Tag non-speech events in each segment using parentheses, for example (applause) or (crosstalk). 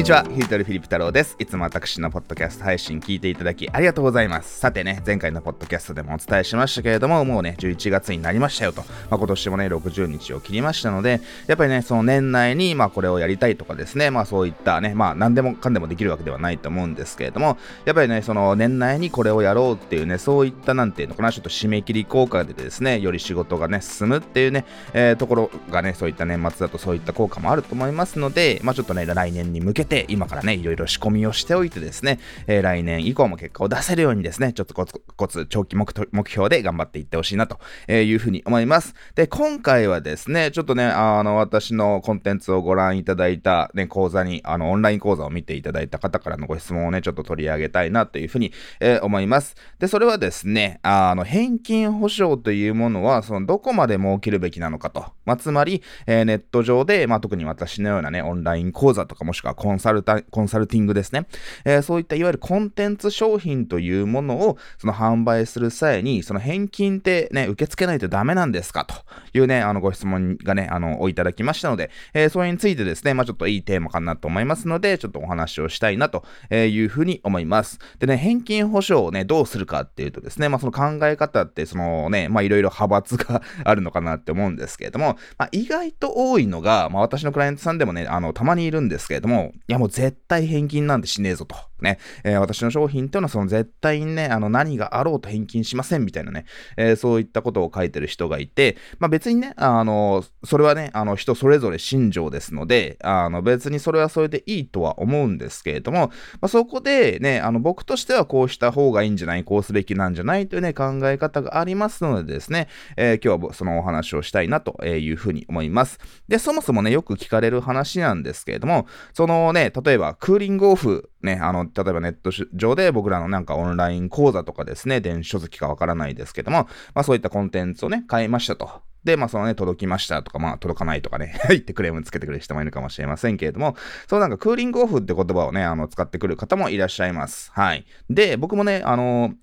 にちは、ヒートルフィリップ太郎です。いつも私のポッドキャスト配信聞いていただきありがとうございます。さてね、前回のポッドキャストでもお伝えしましたけれども、もうね、11月になりましたよと。まあ、今年もね、60日を切りましたので、やっぱりね、その年内に、まあ、これをやりたいとかですね、まあ、そういったね、まあ、何でもかんでもできるわけではないと思うんですけれども、やっぱりね、その年内にこれをやろうっていうね、そういった、なんていうのかな、ちょっと締め切り効果でですね、より仕事がね、進むっていうね、えー、ところがね、そういった年末だとそういった効果もあると思いますので、まあ、ちょっとね、来年に向けて、今からね、いろいろ仕込みをしておいてですね、えー、来年以降も結果を出せるようにですね、ちょっとコツコツ長期目標で頑張っていってほしいなというふうに思います。で、今回はですね、ちょっとね、あの、私のコンテンツをご覧いただいた、ね、講座に、あの、オンライン講座を見ていただいた方からのご質問をね、ちょっと取り上げたいなというふうに、えー、思います。で、それはですね、あの、返金保証というものは、その、どこまで設けるべきなのかと。まあ、つまり、えー、ネット上で、まあ、特に私のようなね、オンライン講座とかもしくはコンサルタ、コンサルティングですね。えー、そういったいわゆるコンテンツ商品というものをその販売する際に、その返金ってね、受け付けないとダメなんですか？というね、あのご質問がね、あの、おいただきましたので、えー、それについてですね、まあちょっといいテーマかなと思いますので、ちょっとお話をしたいなというふうに思います。でね、返金保証をね、どうするかっていうとですね、まあその考え方って、そのね、まあいろいろ派閥が (laughs) あるのかなって思うんですけれども、まあ意外と多いのが、まあ私のクライアントさんでもね、あの、たまにいるんですけれども、やもう絶対返金なんてしねえぞと。ね、えー、私の商品っていうのはその絶対にね、あの何があろうと返金しませんみたいなね、えー、そういったことを書いてる人がいて、まあ別にね、あの、それはね、あの人それぞれ信条ですので、あの別にそれはそれでいいとは思うんですけれども、まあ、そこでね、あの僕としてはこうした方がいいんじゃない、こうすべきなんじゃないというね、考え方がありますのでですね、えー、今日はそのお話をしたいなというふうに思います。で、そもそもね、よく聞かれる話なんですけれども、そのね、例えばクーリングオフね、あの、例えばネット上で僕らのなんかオンライン講座とかですね、電子書籍かわからないですけども、まあそういったコンテンツをね、買いましたと。で、まあそのね、届きましたとか、まあ届かないとかね、(laughs) 入ってクレームつけてくれる人もいるかもしれませんけれども、そうなんかクーリングオフって言葉をね、あの、使ってくる方もいらっしゃいます。はい。で、僕もね、あの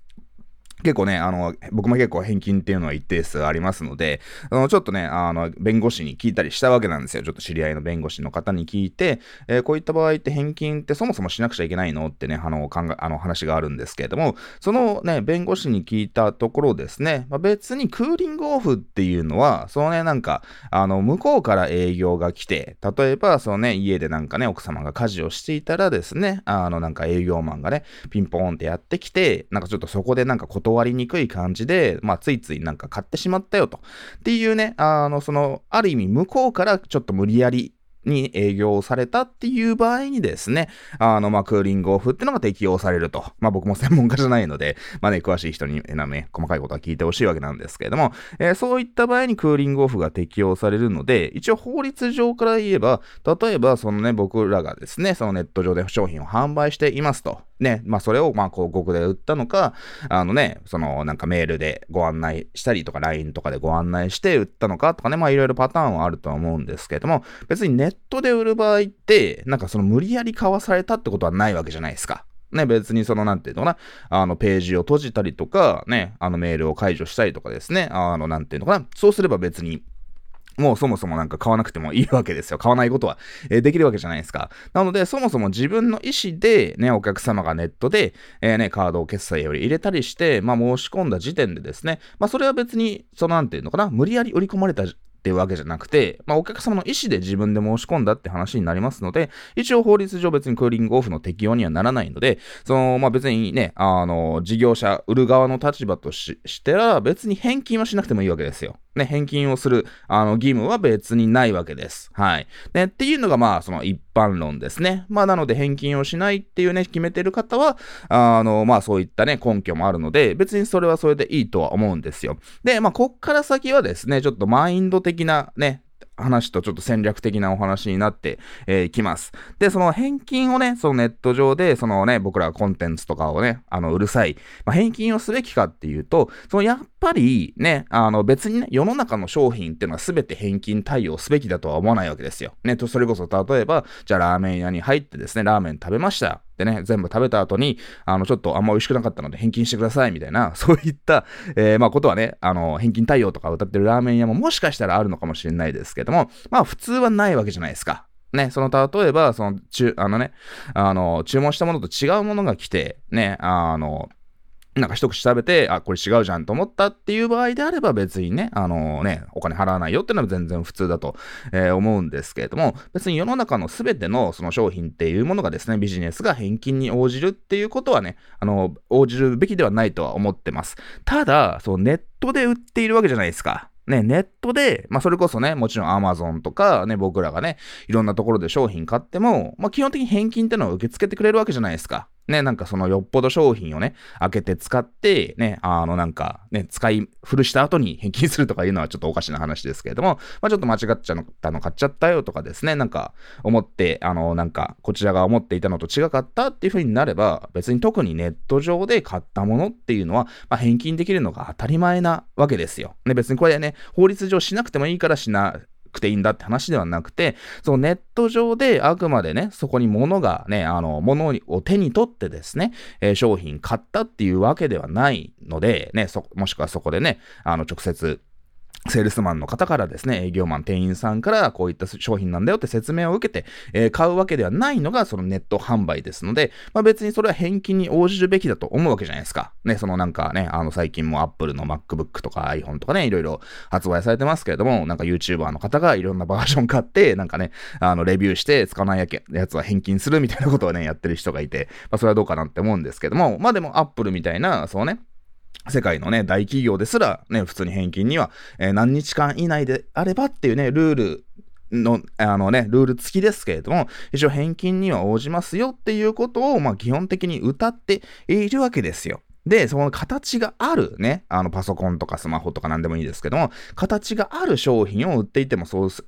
結構ね、あの、僕も結構返金っていうのは一定数ありますので、あの、ちょっとね、あの、弁護士に聞いたりしたわけなんですよ。ちょっと知り合いの弁護士の方に聞いて、えー、こういった場合って返金ってそもそもしなくちゃいけないのってね、あの、考え、あの話があるんですけれども、そのね、弁護士に聞いたところですね、まあ、別にクーリングオフっていうのは、そのね、なんか、あの、向こうから営業が来て、例えば、そのね、家でなんかね、奥様が家事をしていたらですね、あの、なんか営業マンがね、ピンポーンってやってきて、なんかちょっとそこでなんか断りにくい感じで、まあ、ついついなんか買ってしまったよと。っていうね、あの、その、ある意味向こうからちょっと無理やりに営業されたっていう場合にですね、あの、まあ、クーリングオフってのが適用されると。まあ、僕も専門家じゃないので、まあね、詳しい人に、ね、細かいことは聞いてほしいわけなんですけれども、えー、そういった場合にクーリングオフが適用されるので、一応法律上から言えば、例えば、そのね、僕らがですね、そのネット上で商品を販売していますと。ね、まあそれをまあ広告で売ったのか、あのね、そのなんかメールでご案内したりとか LINE とかでご案内して売ったのかとかね、まあいろいろパターンはあるとは思うんですけども、別にネットで売る場合って、なんかその無理やり買わされたってことはないわけじゃないですか。ね、別にその、なんていうのかな、あの、ページを閉じたりとか、ね、あの、メールを解除したりとかですね、あの、なんていうのかな、そうすれば別に、もうそもそもなんか買わなくてもいいわけですよ。買わないことは、えー、できるわけじゃないですか。なので、そもそも自分の意思で、ね、お客様がネットで、えー、ね、カードを決済より入れたりして、まあ申し込んだ時点でですね、まあそれは別に、そのなんていうのかな、無理やり売り込まれたっていうわけじゃなくて、まあ、お客様の意思で自分で申し込んだって話になりますので、一応法律上別にクーリングオフの適用にはならないので、その、まあ、別にね、あの、事業者、売る側の立場としては、別に返金はしなくてもいいわけですよ。ね、返金をする、あの、義務は別にないわけです。はい。ね、っていうのが、まあ、その一般論ですね。まあ、なので返金をしないっていうね、決めてる方は、あの、まあ、そういったね、根拠もあるので、別にそれはそれでいいとは思うんですよ。で、まあ、こっから先はですね、ちょっとマインド的なね、話とちょっと戦略的なお話になってえ、きます。で、その返金をね、そのネット上で、そのね、僕らコンテンツとかをね、あの、うるさい、まあ、返金をすべきかっていうと、そのやっぱりね、あの、別にね、世の中の商品っていうのは全て返金対応すべきだとは思わないわけですよ。ね、と、それこそ例えば、じゃあラーメン屋に入ってですね、ラーメン食べました。でね、全部食べた後に、あの、ちょっとあんま美味しくなかったので返金してください、みたいな、(laughs) そういった、えー、まあ、ことはね、あの、返金対応とか歌ってるラーメン屋ももしかしたらあるのかもしれないですけども、まあ、普通はないわけじゃないですか。ね、その、例えば、その、中、あのね、あの、注文したものと違うものが来て、ね、あの、なんか一口食べて、あ、これ違うじゃんと思ったっていう場合であれば別にね、あのね、お金払わないよっていうのは全然普通だと、えー、思うんですけれども、別に世の中の全てのその商品っていうものがですね、ビジネスが返金に応じるっていうことはね、あの、応じるべきではないとは思ってます。ただ、そのネットで売っているわけじゃないですか。ね、ネットで、まあそれこそね、もちろん Amazon とかね、僕らがね、いろんなところで商品買っても、まあ基本的に返金ってのは受け付けてくれるわけじゃないですか。ね、なんかそのよっぽど商品をね、開けて使って、ね、あのなんかね、使い古した後に返金するとかいうのはちょっとおかしな話ですけれども、まあちょっと間違っちゃったの買っちゃったよとかですね、なんか思って、あのなんかこちらが思っていたのと違かったっていう風になれば、別に特にネット上で買ったものっていうのは、まあ、返金できるのが当たり前なわけですよ。ね、別にこれね、法律上しなくてもいいからしな、くていいんだって話ではなくて、そのネット上であくまでね、そこに物がね、あの、物を手に取ってですね、えー、商品買ったっていうわけではないので、ね、そもしくはそこでね、あの、直接、セールスマンの方からですね、営業マン、店員さんからこういった商品なんだよって説明を受けて、えー、買うわけではないのがそのネット販売ですので、まあ、別にそれは返金に応じるべきだと思うわけじゃないですか。ね、そのなんかね、あの最近も Apple の MacBook とか iPhone とかね、いろいろ発売されてますけれども、なんか YouTuber の方がいろんなバージョン買って、なんかね、あのレビューして使わないやけやつは返金するみたいなことをね、やってる人がいて、まあそれはどうかなって思うんですけども、まあでも Apple みたいな、そうね、世界のね、大企業ですら、ね、普通に返金には、えー、何日間以内であればっていうね、ルールの、あのね、ルール付きですけれども、一応返金には応じますよっていうことを、まあ基本的に歌っているわけですよ。で、その形があるね、あのパソコンとかスマホとか何でもいいですけども、形がある商品を売っていてもそうす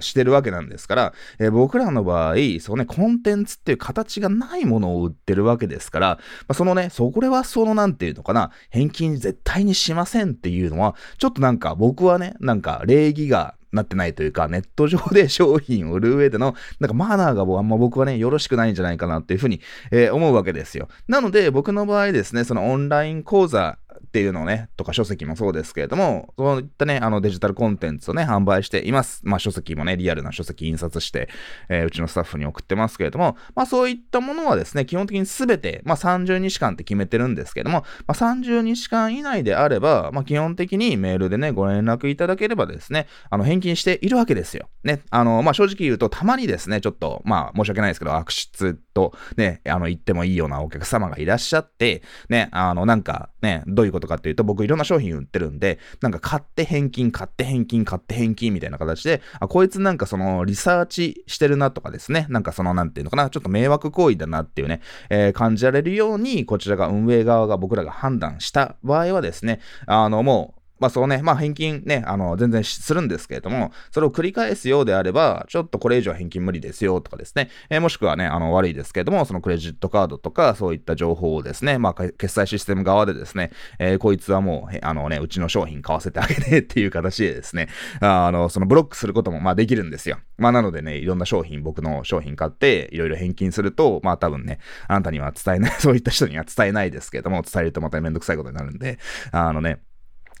してるわけなんですから、えー、僕らの場合、そうね、コンテンツっていう形がないものを売ってるわけですから、まあ、そのね、そこれはそのなんていうのかな、返金絶対にしませんっていうのは、ちょっとなんか僕はね、なんか礼儀がなってないというか、ネット上で商品を売る上での、なんかマナーがあんま僕はね、よろしくないんじゃないかなっていうふうに、えー、思うわけですよ。なので、僕の場合ですね、そのオンライン講座っていうのをね、とか書籍もそうですけれども、そういったね、あのデジタルコンテンツをね、販売しています。まあ書籍もね、リアルな書籍印刷して、えー、うちのスタッフに送ってますけれども、まあそういったものはですね、基本的にすべて、まあ30日間って決めてるんですけども、まあ30日間以内であれば、まあ基本的にメールでね、ご連絡いただければですね、あの返金しているわけですよ。ね、あの、まあ正直言うと、たまにですね、ちょっと、まあ申し訳ないですけど、悪質とね、あの言ってもいいようなお客様がいらっしゃって、ね、あのなんかね、どういうことかっていうと、僕いろんな商品売ってるんで、なんか買って返金、買って返金、買って返金みたいな形で、あ、こいつなんかそのリサーチしてるなとかですね、なんかそのなんていうのかな、ちょっと迷惑行為だなっていうね、えー、感じられるように、こちらが運営側が僕らが判断した場合はですね、あのもう、まあそうね、まあ返金ね、あの、全然するんですけれども、それを繰り返すようであれば、ちょっとこれ以上返金無理ですよとかですね、えー、もしくはね、あの、悪いですけれども、そのクレジットカードとか、そういった情報をですね、まあ決済システム側でですね、えー、こいつはもう、あのね、うちの商品買わせてあげてっていう形でですね、あの、そのブロックすることもまあできるんですよ。まあなのでね、いろんな商品、僕の商品買って、いろいろ返金すると、まあ多分ね、あなたには伝えない、そういった人には伝えないですけれども、伝えるとまためんどくさいことになるんで、あのね、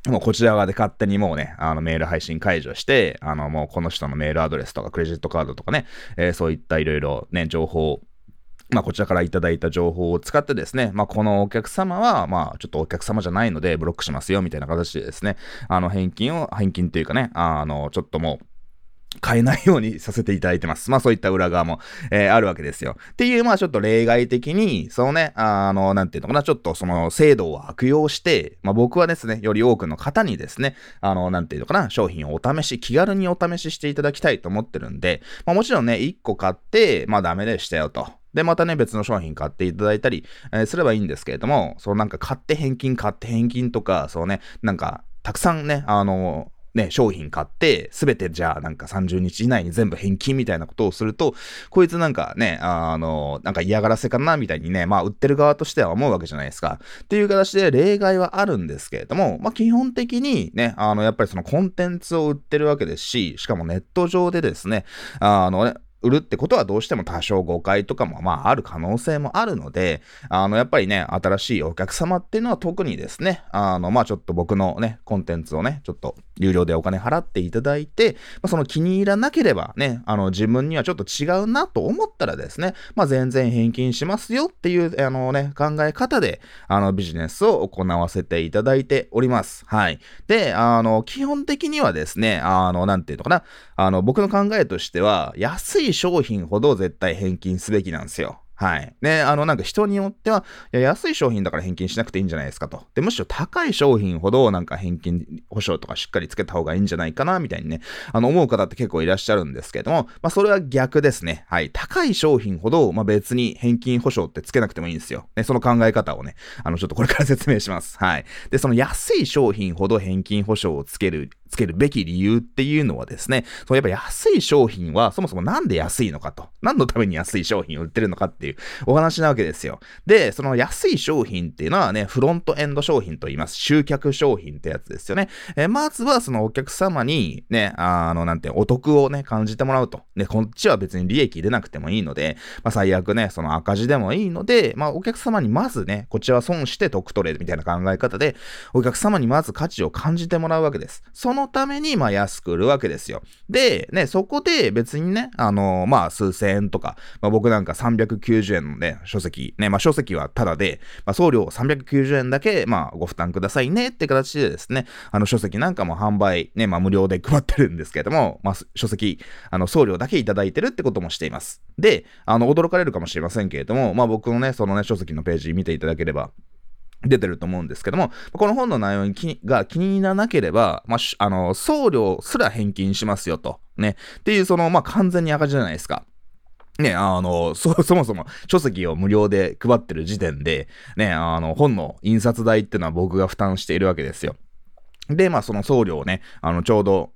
もうこちら側で勝手にもうね、あのメール配信解除して、あのもうこの人のメールアドレスとかクレジットカードとかね、えー、そういったいろいろね、情報まあ、こちらからいただいた情報を使ってですね、まあ、このお客様は、まあ、ちょっとお客様じゃないので、ブロックしますよ、みたいな形でですね、あの、返金を、返金っていうかね、あの、ちょっともう、変えないようにさせていただいてます。(laughs) まあそういった裏側も、えー、あるわけですよ。っていう、まあちょっと例外的に、そのね、あの、なんていうのかな、ちょっとその制度を悪用して、まあ僕はですね、より多くの方にですね、あの、なんていうのかな、商品をお試し、気軽にお試ししていただきたいと思ってるんで、まあもちろんね、1個買って、まあダメでしたよと。で、またね、別の商品買っていただいたり、えー、すればいいんですけれども、そうなんか買って返金、買って返金とか、そうね、なんか、たくさんね、あの、ね、商品買って、すべてじゃあなんか30日以内に全部返金みたいなことをすると、こいつなんかね、あの、なんか嫌がらせかなみたいにね、まあ売ってる側としては思うわけじゃないですか。っていう形で例外はあるんですけれども、まあ基本的にね、あの、やっぱりそのコンテンツを売ってるわけですし、しかもネット上でですね、あのね、売るってことはどうしても多少誤解とかもまあある可能性もあるので、あのやっぱりね、新しいお客様っていうのは特にですね、あのまあちょっと僕のね、コンテンツをね、ちょっと有料でお金払っていただいて、まあ、その気に入らなければね、あの、自分にはちょっと違うなと思ったらですね、まあ、全然返金しますよっていう、あのね、考え方で、あの、ビジネスを行わせていただいております。はい。で、あの、基本的にはですね、あの、なんていうのかな、あの、僕の考えとしては、安い商品ほど絶対返金すべきなんですよ。はい。ね、あの、なんか人によっては、いや、安い商品だから返金しなくていいんじゃないですかと。で、むしろ高い商品ほど、なんか返金保証とかしっかりつけた方がいいんじゃないかな、みたいにね、あの、思う方って結構いらっしゃるんですけども、まあ、それは逆ですね。はい。高い商品ほど、まあ、別に返金保証ってつけなくてもいいんですよ。ね、その考え方をね、あの、ちょっとこれから説明します。はい。で、その安い商品ほど返金保証をつけるつけるべき理由っていうのはですね、そうやっぱ安い商品はそもそもなんで安いのかと、何のために安い商品を売ってるのかっていうお話なわけですよ。で、その安い商品っていうのはね、フロントエンド商品と言います。集客商品ってやつですよね。えー、まずはそのお客様にね、あの、なんて、お得をね、感じてもらうと。ね、こっちは別に利益出なくてもいいので、まあ最悪ね、その赤字でもいいので、まあお客様にまずね、こっちは損して得取れるみたいな考え方で、お客様にまず価値を感じてもらうわけです。そののために、まあ、安く売るわけですよ。で、ね、そこで別にね、あのー、まあ、数千円とか、まあ、僕なんか390円のね、書籍、ね、まあ、書籍はタダで、まあ、送料390円だけ、まあ、ご負担くださいねって形でですね、あの、書籍なんかも販売、ね、まあ、無料で配ってるんですけども、まあ、書籍、あの、送料だけいただいてるってこともしています。で、あの、驚かれるかもしれませんけれども、まあ、僕のね、そのね、書籍のページ見ていただければ、出てると思うんですけども、この本の内容に気が気にならなければ、まあ、あの、送料すら返金しますよと。ね。っていう、その、まあ、完全に赤字じゃないですか。ね、あの、そ、(laughs) そもそも書籍を無料で配ってる時点で、ね、あの、本の印刷代っていうのは僕が負担しているわけですよ。で、まあ、その送料をね、あの、ちょうど、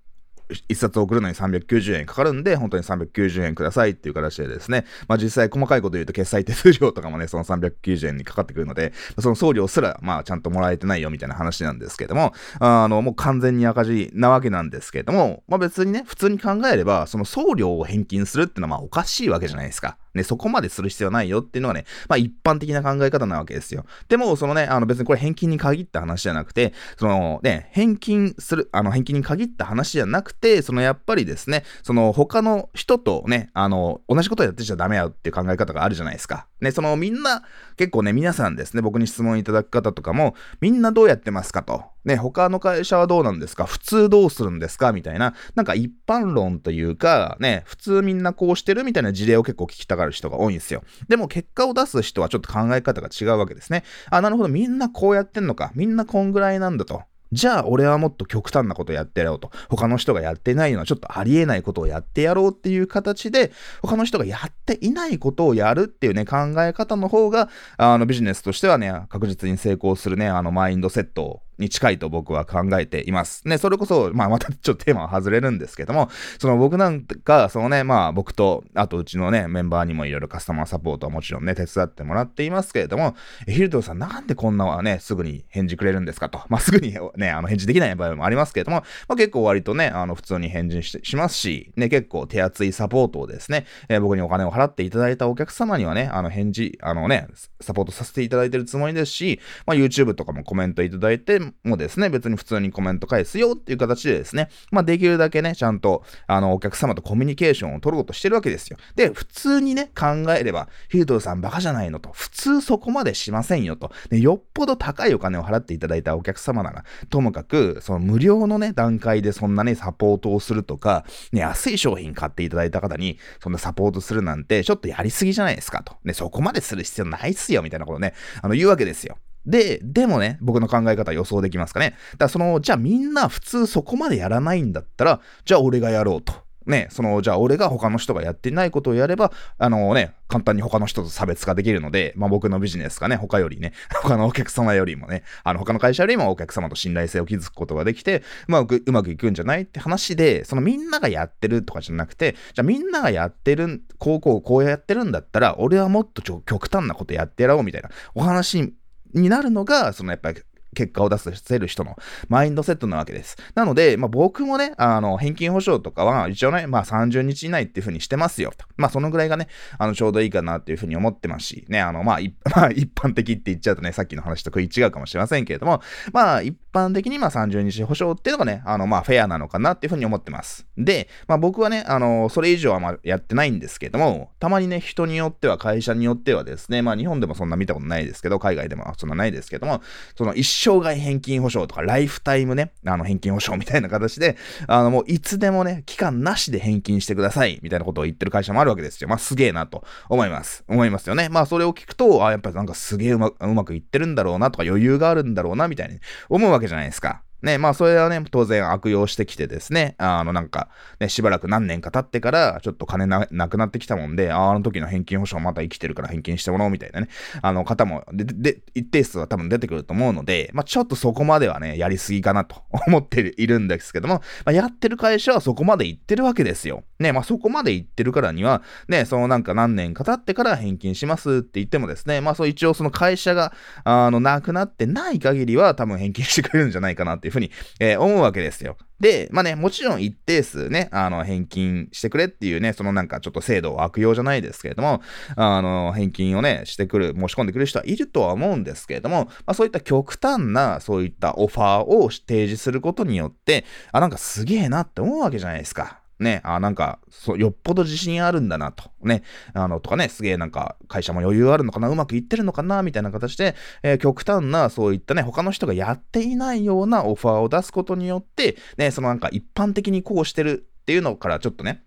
1冊送るのに390円かかるんで、本当に390円くださいっていう形でですね、まあ実際細かいこと言うと決済手数料とかもね、その390円にかかってくるので、その送料すら、まあちゃんともらえてないよみたいな話なんですけども、あの、もう完全に赤字なわけなんですけども、まあ別にね、普通に考えれば、その送料を返金するってのはまあおかしいわけじゃないですか。ね、そこまでする必要ないよっていうのはね、まあ一般的な考え方なわけですよ。でも、そのね、あの別にこれ返金に限った話じゃなくて、そのね、返金する、あの返金に限った話じゃなくて、そのやっぱりですね、その他の人とね、あの、同じことをやってちゃダメやっていう考え方があるじゃないですか。ね、そのみんな、結構ね、皆さんですね、僕に質問いただく方とかも、みんなどうやってますかと。ね、他の会社はどうなんですか？普通どうするんですか？みたいな、なんか一般論というか、ね、普通みんなこうしてるみたいな事例を結構聞きたがる人が多いんですよ。でも結果を出す人はちょっと考え方が違うわけですね。あ、なるほど、みんなこうやってんのか。みんなこんぐらいなんだと。じゃあ俺はもっと極端なことやってやろうと。他の人がやってないようなちょっとありえないことをやってやろうっていう形で、他の人がやっていないことをやるっていうね、考え方の方が、あのビジネスとしてはね、確実に成功するね、あのマインドセットに近いと僕は考えています。ね、それこそ、まあまたちょっとテーマは外れるんですけども、その僕なんか、そのね、まあ僕と、あとうちのね、メンバーにもいろいろカスタマーサポートはもちろんね、手伝ってもらっていますけれども、ヒルトさんなんでこんなはね、すぐに返事くれるんですかと。まあすぐにね、あの返事できない場合もありますけれども、まあ結構割とね、あの普通に返事しますし、ね、結構手厚いサポートをですね、えー、僕にお金を払っていただいたお客様にはね、あの返事、あのね、サポートさせていただいてるつもりですし、まあ YouTube とかもコメントいただいてもですね、別に普通にコメント返すよっていう形でですね、まあできるだけね、ちゃんと、あの、お客様とコミュニケーションを取ろうとしてるわけですよ。で、普通にね、考えれば、ヒルトルさんバカじゃないのと、普通そこまでしませんよと、でよっぽど高いお金を払っていただいたお客様なら、ともかく、その無料のね、段階でそんなね、サポートをするとか、ね、安い商品買っていただいた方に、そんなサポートするなんて、ちょっとやりすぎじゃないですかと。ね、そこまでする必要ないっすよ、みたいなことね、あの、言うわけですよ。で、でもね、僕の考え方予想できますかね。だからその、じゃあみんな普通そこまでやらないんだったら、じゃあ俺がやろうと。ね、その、じゃあ俺が他の人がやってないことをやれば、あのね、簡単に他の人と差別化できるので、まあ僕のビジネスがね、他よりね、(laughs) 他のお客様よりもね、あの他の会社よりもお客様と信頼性を築くことができて、まあうまくいくんじゃないって話で、そのみんながやってるとかじゃなくて、じゃあみんながやってる、こうこうこうやってるんだったら、俺はもっと極端なことやってやろうみたいなお話になるのが、そのやっぱり結果を出せる人のマインドセットなわけです。なので、まあ、僕もね、あの、返金保証とかは一応ね、まあ30日以内っていうふうにしてますよと。まあそのぐらいがね、あの、ちょうどいいかなっていうふうに思ってますし、ね、あの、まあ、(laughs) まあ、一般的って言っちゃうとね、さっきの話と食い違うかもしれませんけれども、まあ一般的にまあ30日保証っていうのがね、あのまあフェアなのかなっていうふうに思ってます。で、まあ僕はね、あの、それ以上はまあやってないんですけども、たまにね、人によっては会社によってはですね、まあ日本でもそんな見たことないですけど、海外でもそんなないですけども、その一生涯返金保証とかライフタイムね、あの返金保証みたいな形で、あのもういつでもね、期間なしで返金してくださいみたいなことを言ってる会社もあるわけですよ。まあすげえなと思います。思いますよね。まあそれを聞くと、あ、やっぱりなんかすげえうまうまくいってるんだろうなとか余裕があるんだろうなみたいに思うわけじゃないですか。ね、まあそれはね、当然悪用してきてですね、あのなんか、ね、しばらく何年か経ってから、ちょっと金なくなってきたもんで、あの時の返金保証また生きてるから返金してもらおうみたいなね、あの方も、で、で、一定数は多分出てくると思うので、まあちょっとそこまではね、やりすぎかなと (laughs) 思っているんですけども、まあやってる会社はそこまで行ってるわけですよ。ね、まあそこまで行ってるからには、ね、そのなんか何年か経ってから返金しますって言ってもですね、まあそう一応その会社が、あの、なくなってない限りは多分返金してくれるんじゃないかなっていうふうに、えー、思うわけですよ。で、まあね、もちろん一定数ね、あの、返金してくれっていうね、そのなんかちょっと制度を悪用じゃないですけれども、あの、返金をね、してくる、申し込んでくる人はいるとは思うんですけれども、まあそういった極端な、そういったオファーを提示することによって、あ、なんかすげえなって思うわけじゃないですか。ね、あ、なんか、そ、よっぽど自信あるんだなと。ね、あの、とかね、すげえなんか、会社も余裕あるのかな、うまくいってるのかな、みたいな形で、えー、極端な、そういったね、他の人がやっていないようなオファーを出すことによって、ね、そのなんか一般的にこうしてるっていうのからちょっとね、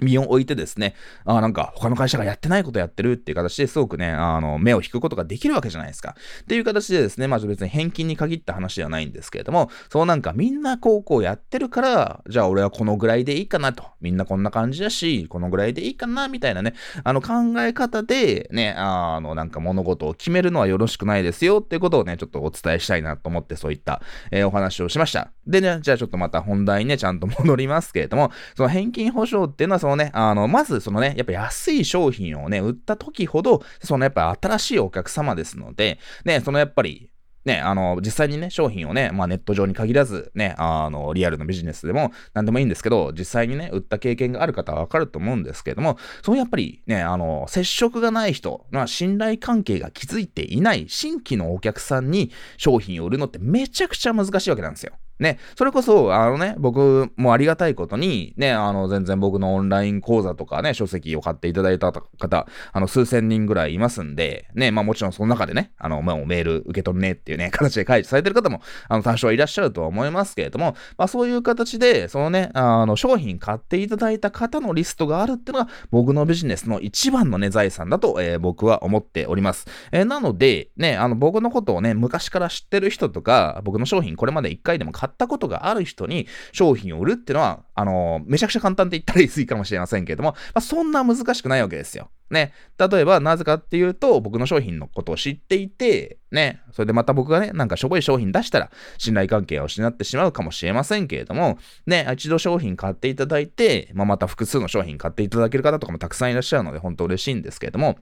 身を置いてですね、あなんか他の会社がやってないことやってるっていう形ですごくね、あの、目を引くことができるわけじゃないですか。っていう形でですね、まあ別に返金に限った話ではないんですけれども、そうなんかみんなこうこうやってるから、じゃあ俺はこのぐらいでいいかなと。みんなこんな感じだし、このぐらいでいいかな、みたいなね、あの考え方でね、あのなんか物事を決めるのはよろしくないですよっていうことをね、ちょっとお伝えしたいなと思ってそういった、えー、お話をしました。でね、じゃあちょっとまた本題にね、ちゃんと戻りますけれども、その返金保証っていうのはそのね、あの、まずそのね、やっぱ安い商品をね、売った時ほど、そのやっぱ新しいお客様ですので、ね、そのやっぱり、ね、あの、実際にね、商品をね、まあネット上に限らず、ね、あの、リアルのビジネスでも何でもいいんですけど、実際にね、売った経験がある方はわかると思うんですけども、そのやっぱりね、あの、接触がない人、まあ信頼関係が築いていない新規のお客さんに商品を売るのってめちゃくちゃ難しいわけなんですよ。ね、それこそ、あのね、僕もありがたいことに、ね、あの、全然僕のオンライン講座とかね、書籍を買っていただいた方、あの、数千人ぐらいいますんで、ね、まあもちろんその中でね、あの、もうメール受け取るねっていうね、(laughs) 形で解除されてる方も、あの、多少いらっしゃるとは思いますけれども、まあそういう形で、そのね、あの、商品買っていただいた方のリストがあるっていうのが、僕のビジネスの一番のね、財産だと、えー、僕は思っております。えー、なので、ね、あの、僕のことをね、昔から知ってる人とか、僕の商品これまで一回でも買っったことがある人に商品を売るっていうのは、あのー、めちゃくちゃ簡単って言ったら言い過ぎかもしれませんけれども、まあ、そんな難しくないわけですよ。ね。例えば、なぜかっていうと、僕の商品のことを知っていて、ね。それでまた僕がね、なんかしょぼい商品出したら、信頼関係を失ってしまうかもしれませんけれども、ね、一度商品買っていただいて、まあ、また複数の商品買っていただける方とかもたくさんいらっしゃるので、本当嬉しいんですけれども、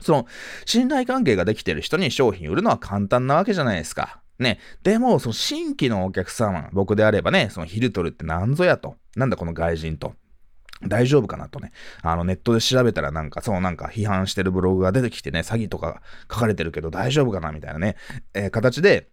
その、信頼関係ができてる人に商品売るのは簡単なわけじゃないですか。ね。でも、その新規のお客様、僕であればね、そのヒルトルって何ぞやと。なんだこの外人と。大丈夫かなとね。あの、ネットで調べたらなんか、そうなんか批判してるブログが出てきてね、詐欺とか書かれてるけど大丈夫かなみたいなね、えー、形で、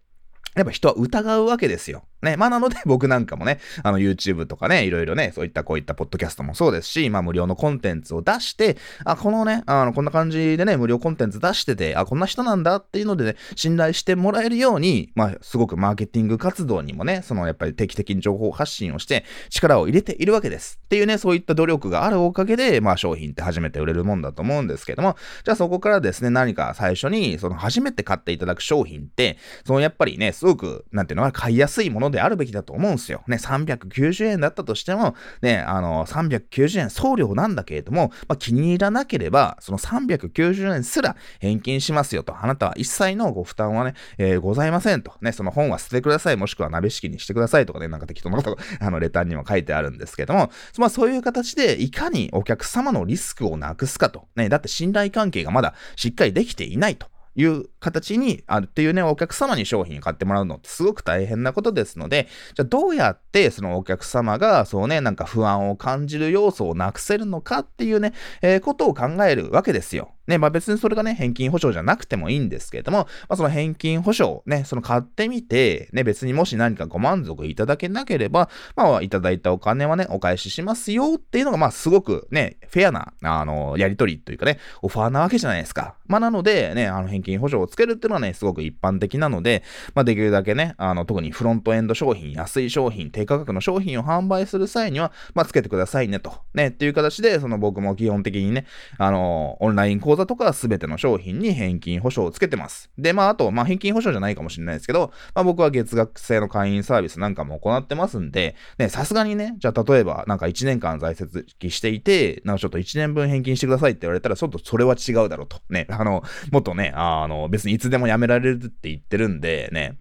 やっぱ人は疑うわけですよ。ね。まあなので (laughs) 僕なんかもね、あの YouTube とかね、いろいろね、そういったこういったポッドキャストもそうですし、まあ無料のコンテンツを出して、あ、このね、あの、こんな感じでね、無料コンテンツ出してて、あ、こんな人なんだっていうのでね、信頼してもらえるように、まあすごくマーケティング活動にもね、そのやっぱり定期的に情報発信をして力を入れているわけです。っていうね、そういった努力があるおかげで、まあ商品って初めて売れるもんだと思うんですけども、じゃあそこからですね、何か最初に、その初めて買っていただく商品って、そのやっぱりね、すごく、なんていうのは買いやすいものであるべきだと思うんですよ。ね、390円だったとしても、ね、あの、390円送料なんだけれども、まあ、気に入らなければ、その390円すら返金しますよと。あなたは一切のご負担はね、えー、ございませんと。ね、その本は捨ててください、もしくは鍋敷きにしてくださいとかね、なんか適当なこと (laughs) あの、レターにも書いてあるんですけども、まあ、そういう形で、いかにお客様のリスクをなくすかと。ね、だって信頼関係がまだしっかりできていないと。いう形にあるっていうね、お客様に商品買ってもらうのってすごく大変なことですので、じゃあどうやってそのお客様がそうね、なんか不安を感じる要素をなくせるのかっていうね、えー、ことを考えるわけですよ。ね、まあ別にそれがね、返金保証じゃなくてもいいんですけれども、まあその返金保証、ね、その買ってみて、ね、別にもし何かご満足いただけなければ、まあいただいたお金はね、お返ししますよっていうのが、まあすごくね、フェアな、あの、やりとりというかね、オファーなわけじゃないですか。まあなので、ね、あの返金保証をつけるっていうのはね、すごく一般的なので、まあできるだけね、あの、特にフロントエンド商品、安い商品、低価格の商品を販売する際には、まあつけてくださいねと。ね、っていう形で、その僕も基本的にね、あの、オンライン講座とかすべての商品に返金保証をつけてます。で、まああと、まあ返金保証じゃないかもしれないですけど、まあ僕は月額制の会員サービスなんかも行ってますんで、ね、さすがにね、じゃあ例えばなんか1年間在籍していて、なんかちょっと1年分返金してくださいって言われたら、ちょっとそれは違うだろうと。ね、あの、もっとね、あの、別にいつでも辞められるって言ってるんで、ね、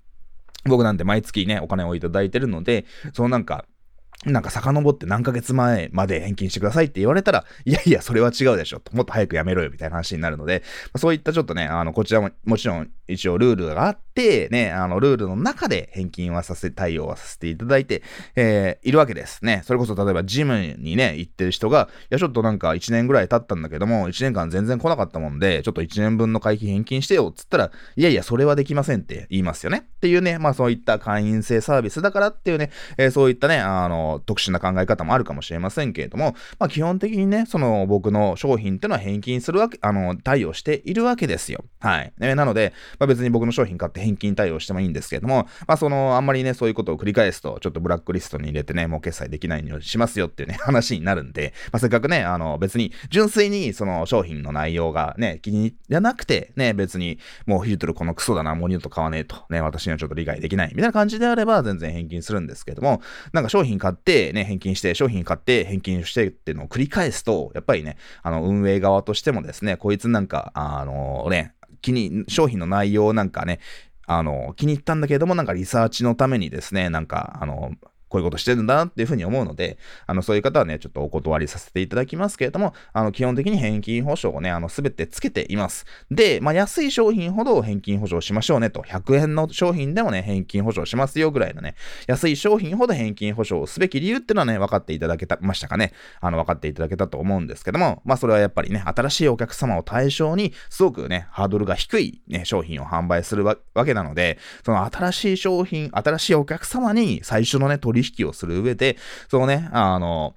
僕なんて毎月ね、お金をいただいてるので、そのなんか、なんか遡って何ヶ月前まで返金してくださいって言われたら、いやいや、それは違うでしょと。もっと早くやめろよみたいな話になるので、そういったちょっとね、あの、こちらももちろん一応ルールがあって、ね、あの、ルールの中で返金はさせ、対応はさせていただいて、えー、いるわけですね。それこそ例えばジムにね、行ってる人が、いや、ちょっとなんか1年ぐらい経ったんだけども、1年間全然来なかったもんで、ちょっと1年分の会費返金してよ、っつったら、いやいや、それはできませんって言いますよね。っていうね、まあそういった会員制サービスだからっていうね、えー、そういったね、あの、特殊な考え方もあるかもしれませんけれども、まあ基本的にね、その僕の商品っていうのは返金するわけ、あの、対応しているわけですよ。はい。ね、なので、まあ別に僕の商品買って返金対応してもいいんですけれども、まあその、あんまりね、そういうことを繰り返すと、ちょっとブラックリストに入れてね、もう決済できないようにしますよっていうね、(laughs) 話になるんで、まあせっかくね、あの、別に、純粋にその商品の内容がね、気に入らなくて、ね、別に、もうフィルトルこのクソだな、もう二度と買わねえと、ね、私にはちょっと理解できない、みたいな感じであれば、全然返金するんですけども、なんか商品買っって、ね、返金して、商品買って返金してっていうのを繰り返すと、やっぱりね、あの、運営側としてもですね、こいつなんか、あのね、気に、商品の内容なんかね、あの、気に入ったんだけれども、なんかリサーチのためにですね、なんか、あの、こういうことしてるんだなっていうふうに思うので、あの、そういう方はね、ちょっとお断りさせていただきますけれども、あの、基本的に返金保証をね、あの、すべてつけています。で、まあ、安い商品ほど返金保証しましょうねと、100円の商品でもね、返金保証しますよぐらいのね、安い商品ほど返金保証をすべき理由っていうのはね、分かっていただけた、ましたかね。あの、分かっていただけたと思うんですけども、まあ、それはやっぱりね、新しいお客様を対象に、すごくね、ハードルが低いね、商品を販売するわけなので、その新しい商品、新しいお客様に最初のね、取引をする上で、そのね、あの、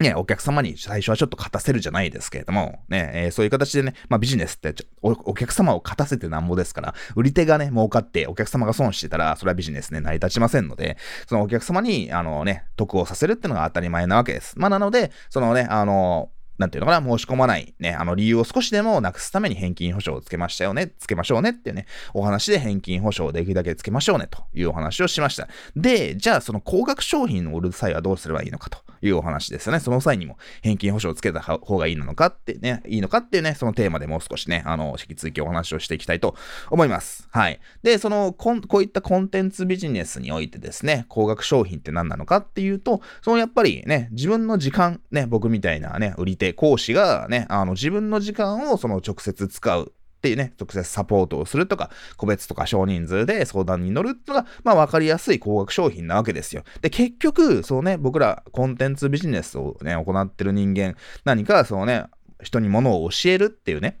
ね、お客様に最初はちょっと勝たせるじゃないですけれども、ね、えー、そういう形でね、まあビジネスってお、お客様を勝たせてなんぼですから、売り手がね、儲かってお客様が損してたら、それはビジネスね、成り立ちませんので、そのお客様に、あのね、得をさせるっていうのが当たり前なわけです。まあなので、そのね、あの、なんていうのかな、申し込まない、ね、あの理由を少しでもなくすために返金保証をつけましたよね、つけましょうねっていうね、お話で返金保証をできるだけつけましょうねというお話をしました。で、じゃあその高額商品を売る際はどうすればいいのかというお話ですよね。その際にも返金保証をつけた方がいいのかってね、いいのかっていうね、そのテーマでもう少しね、あの、引き続きお話をしていきたいと思います。はい。で、その、ここういったコンテンツビジネスにおいてですね、高額商品って何なのかっていうと、そのやっぱりね、自分の時間、ね、僕みたいなね、売り手、講師がね、あの、自分の時間をその直接使う。っていうね、直接サポートをするとか、個別とか少人数で相談に乗るっていうのが、まあ分かりやすい高額商品なわけですよ。で、結局、そうね、僕らコンテンツビジネスをね、行ってる人間、何かそうね、人に物を教えるっていうね、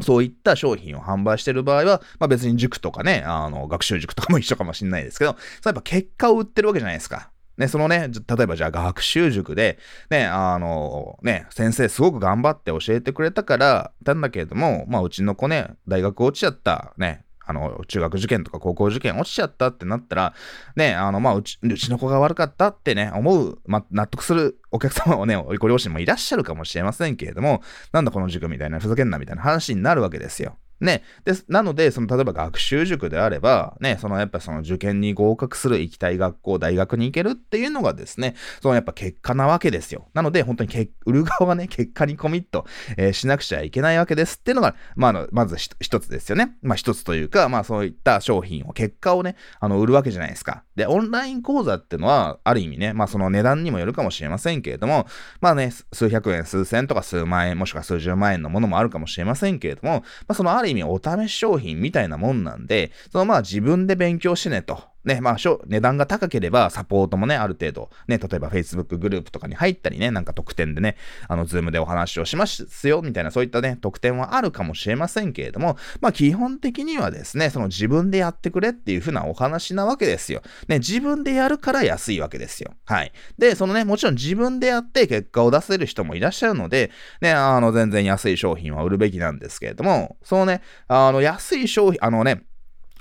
そういった商品を販売してる場合は、まあ別に塾とかね、あの、学習塾とかも一緒かもしれないですけど、そうやっぱ結果を売ってるわけじゃないですか。ね、そのね、例えばじゃあ学習塾で、ね、あの、ね、先生すごく頑張って教えてくれたから、なんだけれども、まあうちの子ね、大学落ちちゃった、ね、あの、中学受験とか高校受験落ちちゃったってなったら、ね、あの、まあ、うち、うちの子が悪かったってね、思う、ま、納得するお客様をね、ご両親もいらっしゃるかもしれませんけれども、なんだこの塾みたいな、ふざけんなみたいな話になるわけですよ。ね。で、なので、その、例えば学習塾であれば、ね、その、やっぱその受験に合格する行きたい学校、大学に行けるっていうのがですね、そのやっぱ結果なわけですよ。なので、本当にけ売る側がね、結果にコミット、えー、しなくちゃいけないわけですっていうのが、まあ、あの、まず一つですよね。まあ、一つというか、まあ、そういった商品を、結果をね、あの、売るわけじゃないですか。で、オンライン講座っていうのは、ある意味ね、まあ、その値段にもよるかもしれませんけれども、まあね、数百円、数千とか数万円、もしくは数十万円のものもあるかもしれませんけれども、まあ、そのある意味お試し商品みたいなもんなんで、そのまあ自分で勉強しねと。ね、まあ、値段が高ければサポートもね、ある程度、ね、例えば Facebook グループとかに入ったりね、なんか特典でね、あの、ズームでお話をしますよ、みたいなそういったね、特典はあるかもしれませんけれども、まあ、基本的にはですね、その自分でやってくれっていう風なお話なわけですよ。ね、自分でやるから安いわけですよ。はい。で、そのね、もちろん自分でやって結果を出せる人もいらっしゃるので、ね、あの、全然安い商品は売るべきなんですけれども、そのね、あの、安い商品、あのね、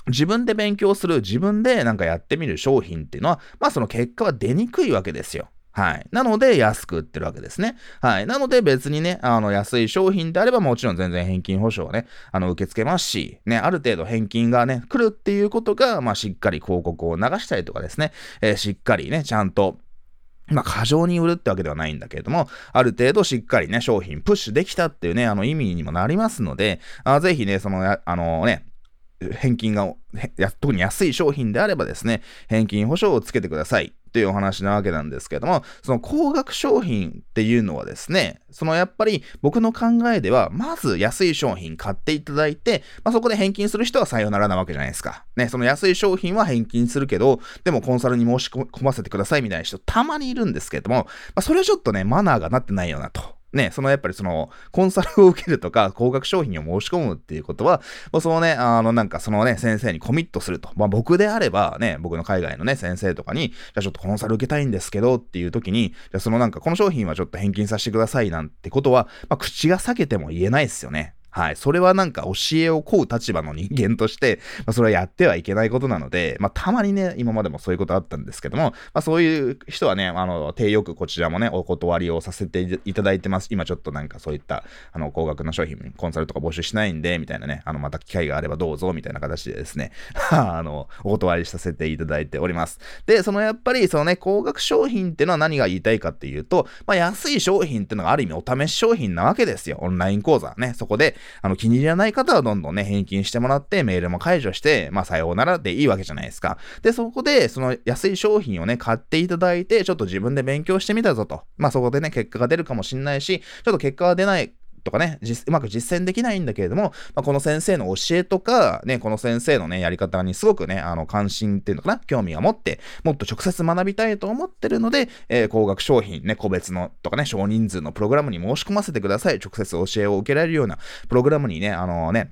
自分で勉強する、自分でなんかやってみる商品っていうのは、まあその結果は出にくいわけですよ。はい。なので、安く売ってるわけですね。はい。なので、別にね、あの、安い商品であれば、もちろん全然返金保証をね、あの、受け付けますし、ね、ある程度返金がね、来るっていうことが、まあ、しっかり広告を流したりとかですね、えー、しっかりね、ちゃんと、まあ、過剰に売るってわけではないんだけれども、ある程度しっかりね、商品プッシュできたっていうね、あの意味にもなりますので、あぜひね、その、あのね、返金が、特に安い商品であればですね、返金保証をつけてください。というお話なわけなんですけども、その高額商品っていうのはですね、そのやっぱり僕の考えでは、まず安い商品買っていただいて、まあ、そこで返金する人はさよならなわけじゃないですか。ね、その安い商品は返金するけど、でもコンサルに申し込ませてくださいみたいな人たまにいるんですけども、まあ、それはちょっとね、マナーがなってないよなと。ね、そのやっぱりその、コンサルを受けるとか、高額商品を申し込むっていうことは、もうそのね、あの、なんかそのね、先生にコミットすると。まあ僕であればね、僕の海外のね、先生とかに、じゃあちょっとコンサル受けたいんですけどっていう時に、じゃあそのなんかこの商品はちょっと返金させてくださいなんてことは、まあ口が裂けても言えないですよね。はい。それはなんか教えを請う立場の人間として、まあ、それはやってはいけないことなので、まあ、たまにね、今までもそういうことあったんですけども、まあ、そういう人はね、あの、手よくこちらもね、お断りをさせていただいてます。今ちょっとなんかそういった、あの、高額の商品、コンサルとか募集しないんで、みたいなね、あの、また機会があればどうぞ、みたいな形でですね、(laughs) あの、お断りさせていただいております。で、そのやっぱり、そのね、高額商品っていうのは何が言いたいかっていうと、まあ、安い商品っていうのがある意味お試し商品なわけですよ。オンライン講座ね。そこで、あの、気に入らない方はどんどんね、返金してもらって、メールも解除して、まあ、さようならでいいわけじゃないですか。で、そこで、その安い商品をね、買っていただいて、ちょっと自分で勉強してみたぞと。まあ、そこでね、結果が出るかもしんないし、ちょっと結果が出ないとかね、うまく実践できないんだけれども、まあ、この先生の教えとか、ね、この先生のね、やり方にすごくね、あの、関心っていうのかな、興味を持って、もっと直接学びたいと思ってるので、えー、高額商品ね、個別のとかね、少人数のプログラムに申し込ませてください。直接教えを受けられるようなプログラムにね、あのね、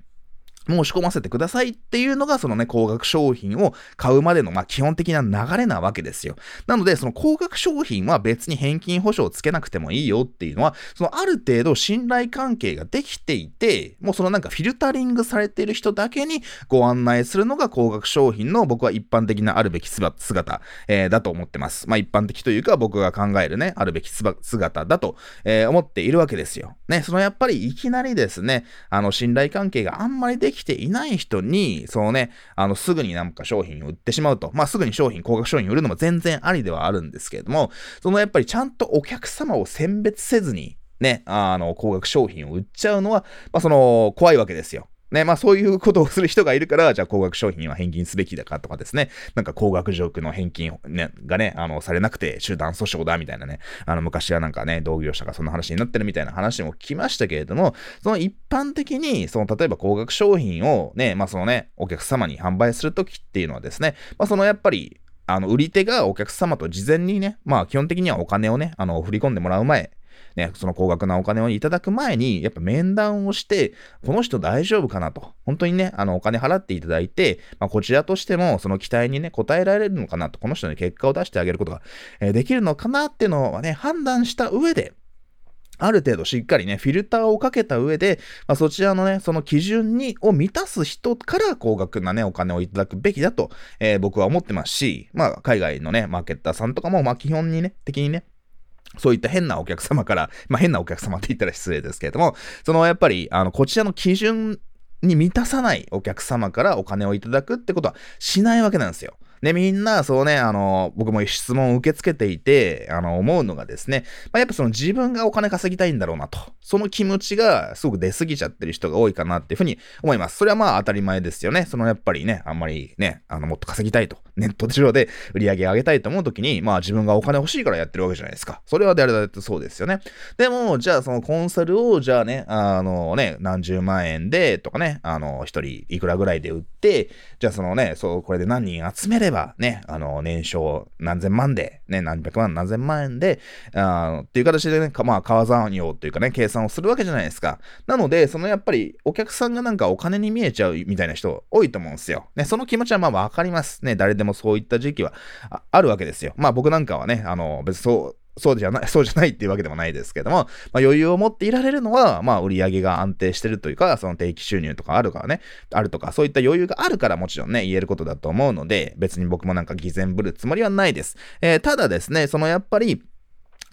申し込ませてくださいっていうのが、そのね、高額商品を買うまでの、まあ、基本的な流れなわけですよ。なので、その高額商品は別に返金保証をつけなくてもいいよっていうのは、そのある程度信頼関係ができていて、もうそのなんかフィルタリングされている人だけにご案内するのが高額商品の僕は一般的なあるべき姿、えー、だと思ってます。まあ、一般的というか僕が考えるね、あるべき姿だと、えー、思っているわけですよ。ね、そのやっぱりいきなりですね、あの信頼関係があんまりできていない人に、そのね、あの、すぐになんか商品を売ってしまうと。まあ、すぐに商品、高額商品を売るのも全然ありではあるんですけれども、そのやっぱりちゃんとお客様を選別せずに、ね、あの、高額商品を売っちゃうのは、まあ、その、怖いわけですよ。ね、まあそういうことをする人がいるから、(laughs) じゃあ高額商品は返金すべきだかとかですね、なんか高額ジョークの返金、ね、がね、あの、されなくて集団訴訟だみたいなね、あの、昔はなんかね、同業者がそんな話になってるみたいな話も聞きましたけれども、その一般的に、その例えば高額商品をね、まあそのね、お客様に販売するときっていうのはですね、まあそのやっぱり、あの、売り手がお客様と事前にね、まあ基本的にはお金をね、あの、振り込んでもらう前、ね、その高額なお金をいただく前に、やっぱ面談をして、この人大丈夫かなと。本当にね、あの、お金払っていただいて、まあ、こちらとしても、その期待にね、応えられるのかなと。この人に結果を出してあげることが、え、できるのかなっていうのをね、判断した上で、ある程度しっかりね、フィルターをかけた上で、まあ、そちらのね、その基準に、を満たす人から高額なね、お金をいただくべきだと、えー、僕は思ってますし、まあ、海外のね、マーケッターさんとかも、まあ、基本にね、的にね、そういった変なお客様から、まあ変なお客様って言ったら失礼ですけれども、そのやっぱり、あの、こちらの基準に満たさないお客様からお金をいただくってことはしないわけなんですよ。で、みんな、そうね、あの、僕も質問を受け付けていて、あの、思うのがですね、まあ、やっぱその自分がお金稼ぎたいんだろうなと。その気持ちがすごく出過ぎちゃってる人が多いかなっていうふうに思います。それはまあ当たり前ですよね。そのやっぱりね、あんまりね、あの、もっと稼ぎたいと。ネット上で売り上げ上げたいと思うときに、まあ自分がお金欲しいからやってるわけじゃないですか。それは誰だってそうですよね。でも、じゃあそのコンサルを、じゃあね、あのね、何十万円で、とかね、あの、一人いくらぐらいで売って、じゃあそのね、そう、これで何人集めれば、ね、あの、年商何千万で、ね、何百万、何千万円で、あっていう形でね、まあ、川算用っていうかね、計算をするわけじゃないですか。なので、そのやっぱり、お客さんがなんかお金に見えちゃうみたいな人多いと思うんですよ。ね、その気持ちはまあわかります。ね、誰でもそういった時期はあるわけですよ。まあ僕なんかはね、あの、別にそう、そうじゃない、(laughs) そうじゃないっていうわけでもないですけども、まあ、余裕を持っていられるのは、まあ、売り上げが安定してるというか、その定期収入とかあるからね、あるとか、そういった余裕があるからもちろんね、言えることだと思うので、別に僕もなんか偽善ぶるつもりはないです。えー、ただですね、そのやっぱり、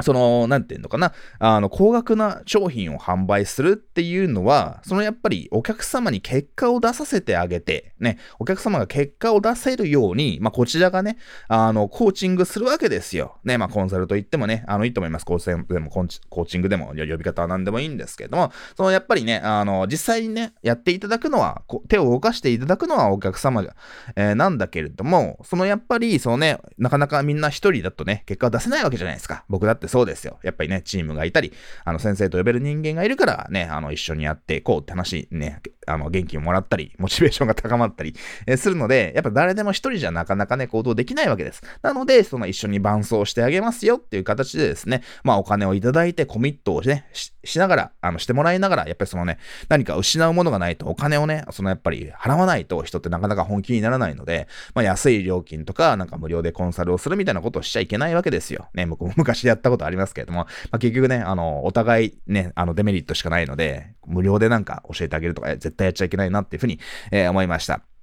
その、なんていうのかな、あの、高額な商品を販売するっていうのは、そのやっぱりお客様に結果を出させてあげて、ね、お客様が結果を出せるように、まあ、こちらがね、あの、コーチングするわけですよ。ね、まあ、コンサルといってもね、あの、いいと思います。コーチングでも、コーチングでも、呼び方は何でもいいんですけども、その、やっぱりね、あの、実際にね、やっていただくのは、手を動かしていただくのはお客様じゃ、えー、なんだけれども、そのやっぱり、そのね、なかなかみんな一人だとね、結果を出せないわけじゃないですか。僕だってそうですよ。やっぱりね、チームがいたり、あの、先生と呼べる人間がいるから、ね、あの、一緒にやっていこうって話、ね、あの、元気をもらったり、モチベーションが高まったり、え、するので、やっぱ誰でも一人じゃなかなかね、行動できないわけです。なので、その一緒に伴走してあげますよっていう形でですね、まあ、お金をいただいてコミットをね、ししながら、あの、してもらいながら、やっぱりそのね、何か失うものがないと、お金をね、そのやっぱり払わないと人ってなかなか本気にならないので、まあ、安い料金とか、なんか無料でコンサルをするみたいなことをしちゃいけないわけですよ。ね、僕も昔やったことことありますけれども、まあ、結局ね、あの、お互いね、あの、デメリットしかないので、無料でなんか教えてあげるとか、絶対やっちゃいけないなっていうふうに、えー、思いました。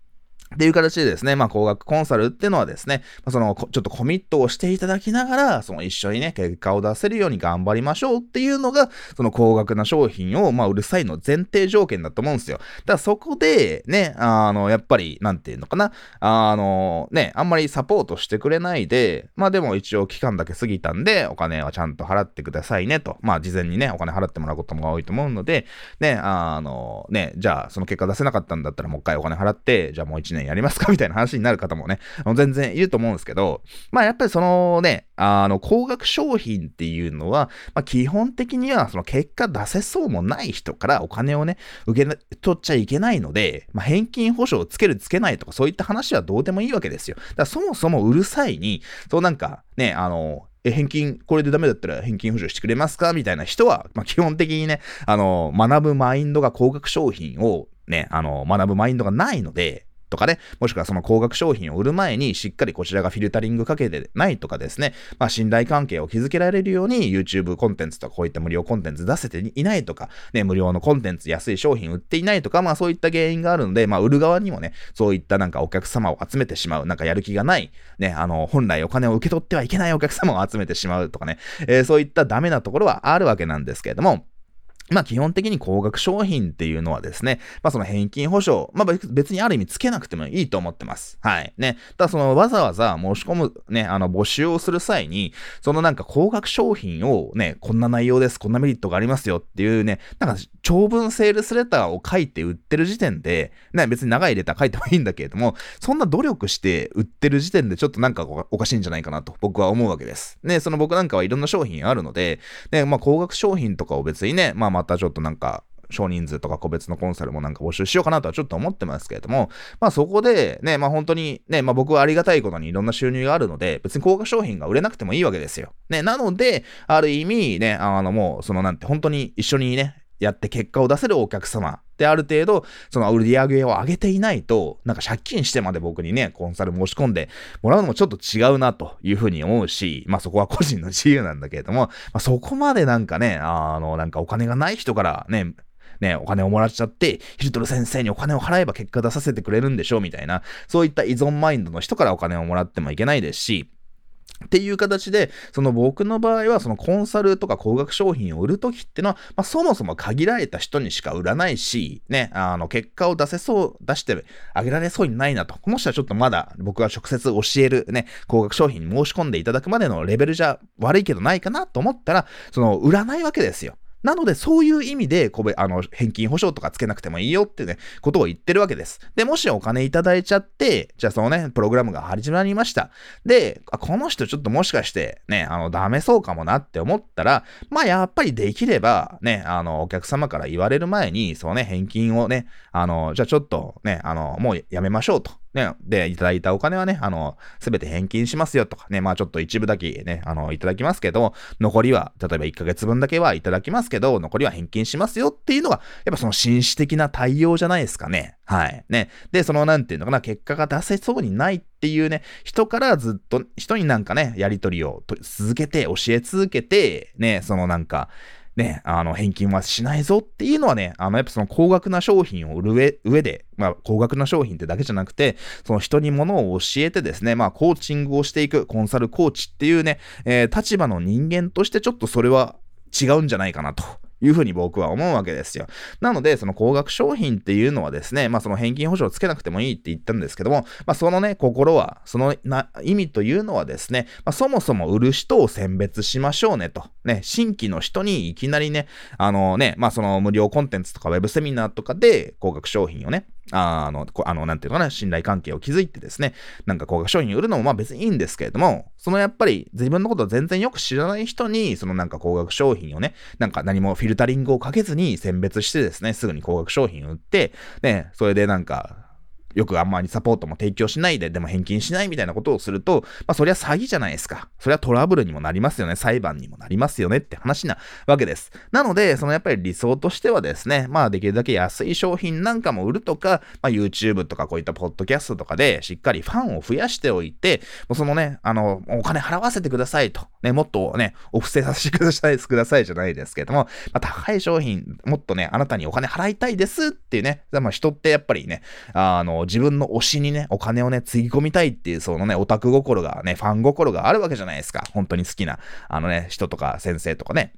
っていう形でですね、まあ、高額コンサルっていうのはですね、まあ、その、ちょっとコミットをしていただきながら、その一緒にね、結果を出せるように頑張りましょうっていうのが、その高額な商品を、まあ、売る際の前提条件だと思うんですよ。だからそこで、ね、あの、やっぱり、なんていうのかな、あの、ね、あんまりサポートしてくれないで、まあ、でも一応期間だけ過ぎたんで、お金はちゃんと払ってくださいねと。まあ、事前にね、お金払ってもらうことも多いと思うので、ね、あの、ね、じゃあ、その結果出せなかったんだったらもう一回お金払って、じゃあもう一年やりますか？みたいな話になる方もね、全然いると思うんですけど、まあやっぱりそのね、あの、高額商品っていうのは、まあ基本的にはその結果出せそうもない人からお金をね、受け取っちゃいけないので、まあ返金保証をつけるつけないとかそういった話はどうでもいいわけですよ。だからそもそも売る際に、そうなんかね、あの、え、返金、これでダメだったら返金保証してくれますか？みたいな人は、まあ、基本的にね、あの、学ぶマインドが高額商品をね、あの、学ぶマインドがないので、とかね、もしくはその高額商品を売る前にしっかりこちらがフィルタリングかけてないとかですね、まあ信頼関係を築けられるように YouTube コンテンツとかこういった無料コンテンツ出せていないとか、ね、無料のコンテンツ安い商品売っていないとか、まあそういった原因があるので、まあ売る側にもね、そういったなんかお客様を集めてしまう、なんかやる気がない、ね、あの、本来お金を受け取ってはいけないお客様を集めてしまうとかね、えー、そういったダメなところはあるわけなんですけれども、まあ基本的に高額商品っていうのはですね、まあその返金保証、まあ別にある意味つけなくてもいいと思ってます。はい。ね。ただそのわざわざ申し込むね、あの募集をする際に、そのなんか高額商品をね、こんな内容です、こんなメリットがありますよっていうね、なんか長文セールスレターを書いて売ってる時点で、ね、別に長いレター書いてもいいんだけれども、そんな努力して売ってる時点でちょっとなんかおかしいんじゃないかなと僕は思うわけです。ね、その僕なんかはいろんな商品あるので、ね、まあ高額商品とかを別にね、まあまたちょっとなんか、少人数とか個別のコンサルもなんか募集しようかなとはちょっと思ってますけれども、まあそこでね、まあ本当にね、まあ僕はありがたいことにいろんな収入があるので、別に高価商品が売れなくてもいいわけですよ。ね、なので、ある意味ね、あのもう、そのなんて本当に一緒にね、やって結果を出せるお客様である程度、その売り上げを上げていないと、なんか借金してまで僕にね、コンサル申し込んでもらうのもちょっと違うなというふうに思うし、まあそこは個人の自由なんだけれども、まあそこまでなんかね、あの、なんかお金がない人からね、ね、お金をもらっちゃって、ヒルトル先生にお金を払えば結果出させてくれるんでしょうみたいな、そういった依存マインドの人からお金をもらってもいけないですし、っていう形で、その僕の場合は、そのコンサルとか高額商品を売るときってのは、まあ、そもそも限られた人にしか売らないし、ね、あの、結果を出せそう、出してあげられそうにないなと。もしはちょっとまだ僕が直接教えるね、高額商品に申し込んでいただくまでのレベルじゃ悪いけどないかなと思ったら、その、売らないわけですよ。なので、そういう意味で、こべ、あの、返金保証とかつけなくてもいいよってね、ことを言ってるわけです。で、もしお金いただいちゃって、じゃあそのね、プログラムが始まりました。で、この人ちょっともしかして、ね、あの、ダメそうかもなって思ったら、まあ、やっぱりできれば、ね、あの、お客様から言われる前に、そのね、返金をね、あの、じゃあちょっとね、あの、もうやめましょうと。ね、で、いただいたお金はね、あの、すべて返金しますよとかね、まあちょっと一部だけね、あの、いただきますけど、残りは、例えば1ヶ月分だけはいただきますけど、残りは返金しますよっていうのが、やっぱその紳士的な対応じゃないですかね。はい。ね。で、その、なんていうのかな、結果が出せそうにないっていうね、人からずっと、人になんかね、やりとりを続けて、教え続けて、ね、そのなんか、ね、あの、返金はしないぞっていうのはね、あの、やっぱその高額な商品を売る上上で、まあ、高額な商品ってだけじゃなくて、その人にものを教えてですね、まあ、コーチングをしていく、コンサルコーチっていうね、えー、立場の人間としてちょっとそれは違うんじゃないかなというふうに僕は思うわけですよ。なので、その高額商品っていうのはですね、まあその返金保証をつけなくてもいいって言ったんですけども、まあそのね、心は、そのな意味というのはですね、まあそもそも売る人を選別しましょうねと。ね、新規の人にいきなりね、あのね、まあその無料コンテンツとかウェブセミナーとかで高額商品をね、あの、あの、なんていうのかな、信頼関係を築いてですね、なんか高額商品売るのもまあ別にいいんですけれども、そのやっぱり自分のことを全然よく知らない人に、そのなんか高額商品をね、なんか何もフィルタリングをかけずに選別してですね、すぐに高額商品を売って、ね、それでなんか、よくあんまりサポートも提供しないで、でも返金しないみたいなことをすると、まあそりゃ詐欺じゃないですか。そりゃトラブルにもなりますよね。裁判にもなりますよねって話なわけです。なので、そのやっぱり理想としてはですね、まあできるだけ安い商品なんかも売るとか、まあ YouTube とかこういったポッドキャストとかでしっかりファンを増やしておいて、もうそのね、あの、お金払わせてくださいと。ね、もっとね、お布施させてください、くださいじゃないですけども、まあ高い商品、もっとね、あなたにお金払いたいですっていうね、まあ人ってやっぱりね、あの、自分の推しにね、お金をね、つぎ込みたいっていう、そのね、オタク心がね、ファン心があるわけじゃないですか。本当に好きな、あのね、人とか先生とかね。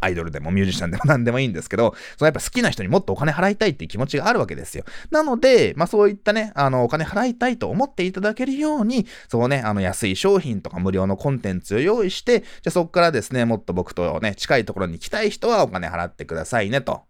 アイドルでもミュージシャンでも何でもいいんですけど、そのやっぱ好きな人にもっとお金払いたいっていう気持ちがあるわけですよ。なので、まあそういったね、あの、お金払いたいと思っていただけるように、そうね、あの安い商品とか無料のコンテンツを用意して、じゃあそこからですね、もっと僕とね、近いところに来たい人はお金払ってくださいねと。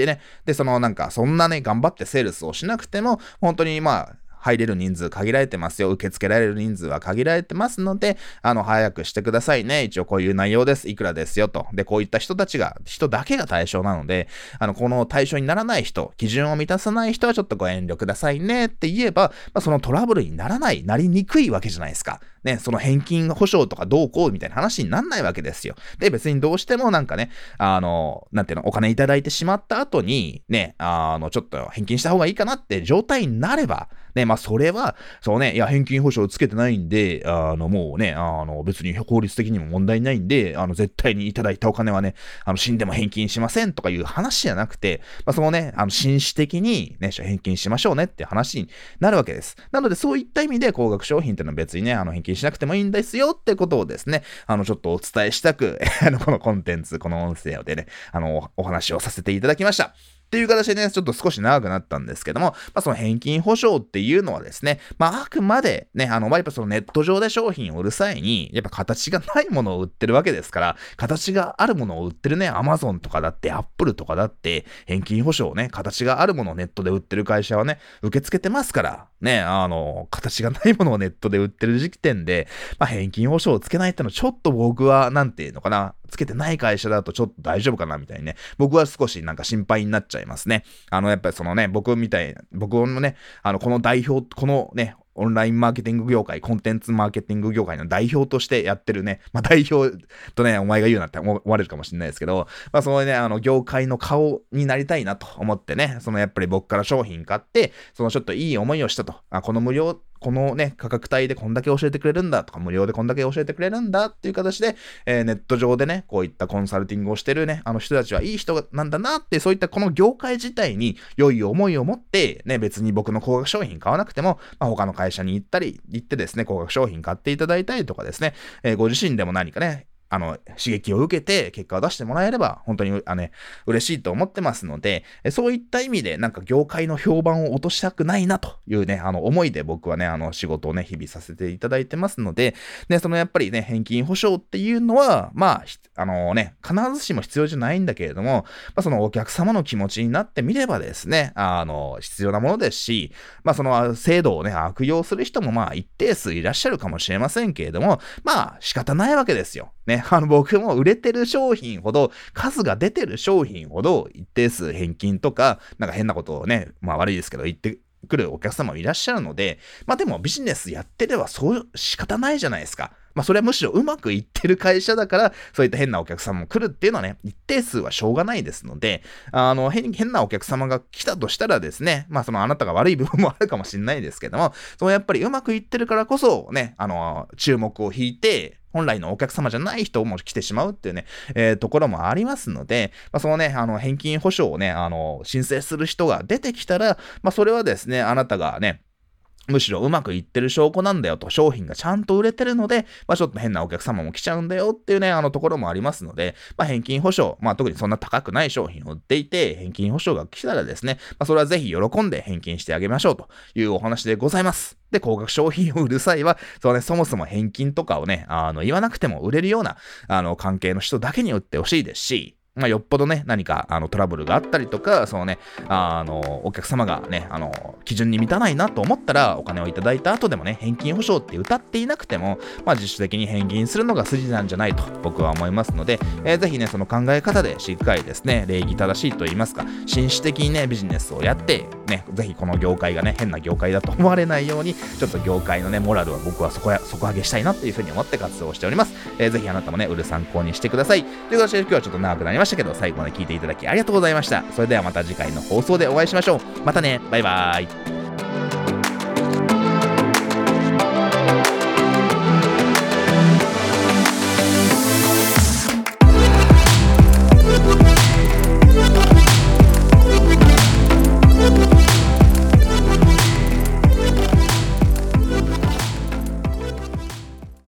でね、で、そのなんか、そんなね、頑張ってセールスをしなくても、本当にまあ、入れる人数限られてますよ。受け付けられる人数は限られてますので、あの、早くしてくださいね。一応こういう内容です。いくらですよと。で、こういった人たちが、人だけが対象なので、あの、この対象にならない人、基準を満たさない人はちょっとご遠慮くださいねって言えば、まあ、そのトラブルにならない、なりにくいわけじゃないですか。ね、その返金保証とかどうこうみたいな話になんないわけですよ。で、別にどうしてもなんかね、あの、なんていうの、お金いただいてしまった後に、ね、あの、ちょっと返金した方がいいかなって状態になれば、ね、まあ、それは、そうね、いや、返金保証つけてないんで、あの、もうね、あの、別に法律的にも問題ないんで、あの、絶対にいただいたお金はね、あの、死んでも返金しませんとかいう話じゃなくて、まあ、そのね、あの、紳士的にね、返金しましょうねって話になるわけです。なので、そういった意味で、高額商品ってのは別にね、あの、返金しなくてもいいんですよってことをですね、あの、ちょっとお伝えしたく、(laughs) あの、このコンテンツ、この音声でね、あの、お話をさせていただきました。っていう形でね、ちょっと少し長くなったんですけども、まあその返金保証っていうのはですね、まああくまでね、あの、まあやっぱそのネット上で商品を売る際に、やっぱ形がないものを売ってるわけですから、形があるものを売ってるね、アマゾンとかだって、アップルとかだって、返金保証ね、形があるものをネットで売ってる会社はね、受け付けてますから、ね、あの、形がないものをネットで売ってる時点で、まあ返金保証をつけないってのはちょっと僕は、なんていうのかな、つけてない会社だとちょっと大丈夫かなみたいにね、僕は少しなんか心配になっちゃいますね。あの、やっぱりそのね、僕みたい、僕もね、あの、この代表、このね、オンラインマーケティング業界、コンテンツマーケティング業界の代表としてやってるね、まあ代表とね、お前が言うなって思われるかもしれないですけど、まあそのね、あの業界の顔になりたいなと思ってね、そのやっぱり僕から商品買って、そのちょっといい思いをしたと、あこの無料このね、価格帯でこんだけ教えてくれるんだとか、無料でこんだけ教えてくれるんだっていう形で、えー、ネット上でね、こういったコンサルティングをしてるね、あの人たちはいい人なんだなって、そういったこの業界自体に良い思いを持って、ね、別に僕の高額商品買わなくても、まあ、他の会社に行ったり、行ってですね、高額商品買っていただいたりとかですね、えー、ご自身でも何かね、あの、刺激を受けて結果を出してもらえれば、本当に、あね、嬉しいと思ってますので、そういった意味で、なんか業界の評判を落としたくないなというね、あの、思いで僕はね、あの、仕事をね、日々させていただいてますので、ね、そのやっぱりね、返金保証っていうのは、まあ、あのね、必ずしも必要じゃないんだけれども、まあ、そのお客様の気持ちになってみればですね、あの、必要なものですし、まあ、その制度をね、悪用する人もまあ、一定数いらっしゃるかもしれませんけれども、まあ、仕方ないわけですよ。ね、(laughs) あの、僕も売れてる商品ほど、数が出てる商品ほど、一定数返金とか、なんか変なことをね、まあ悪いですけど、言ってくるお客様もいらっしゃるので、まあでもビジネスやってればそう仕方ないじゃないですか。まあそれはむしろうまくいってる会社だから、そういった変なお客様も来るっていうのはね、一定数はしょうがないですので、あの、変なお客様が来たとしたらですね、まあそのあなたが悪い部分もあるかもしれないですけども、そのやっぱりうまくいってるからこそね、あの、注目を引いて、本来のお客様じゃない人も来てしまうっていうね、えー、ところもありますので、まあ、そのね、あの、返金保証をね、あの、申請する人が出てきたら、まあ、それはですね、あなたがね、むしろうまくいってる証拠なんだよと、商品がちゃんと売れてるので、まあちょっと変なお客様も来ちゃうんだよっていうね、あのところもありますので、まあ返金保証、まあ特にそんな高くない商品を売っていて、返金保証が来たらですね、まあそれはぜひ喜んで返金してあげましょうというお話でございます。で、高額商品を売る際は、そうね、そもそも返金とかをね、あの、言わなくても売れるような、あの、関係の人だけに売ってほしいですし、まあ、よっぽどね、何か、あの、トラブルがあったりとか、そのね、あの、お客様がね、あの、基準に満たないなと思ったら、お金をいただいた後でもね、返金保証って歌っていなくても、まあ、自主的に返金するのが筋なんじゃないと僕は思いますので、えー、ぜひね、その考え方でしっかりですね、礼儀正しいと言いますか、紳士的にね、ビジネスをやって、ね、ぜひこの業界がね、変な業界だと思われないように、ちょっと業界のね、モラルは僕は底底上げしたいなっていうふうに思って活動しております。えー、ぜひあなたもね、売る参考にしてください。ということで、今日はちょっと長くなりましたしたけど、最後まで聞いていただきありがとうございました。それではまた次回の放送でお会いしましょう。またね、バイバーイ。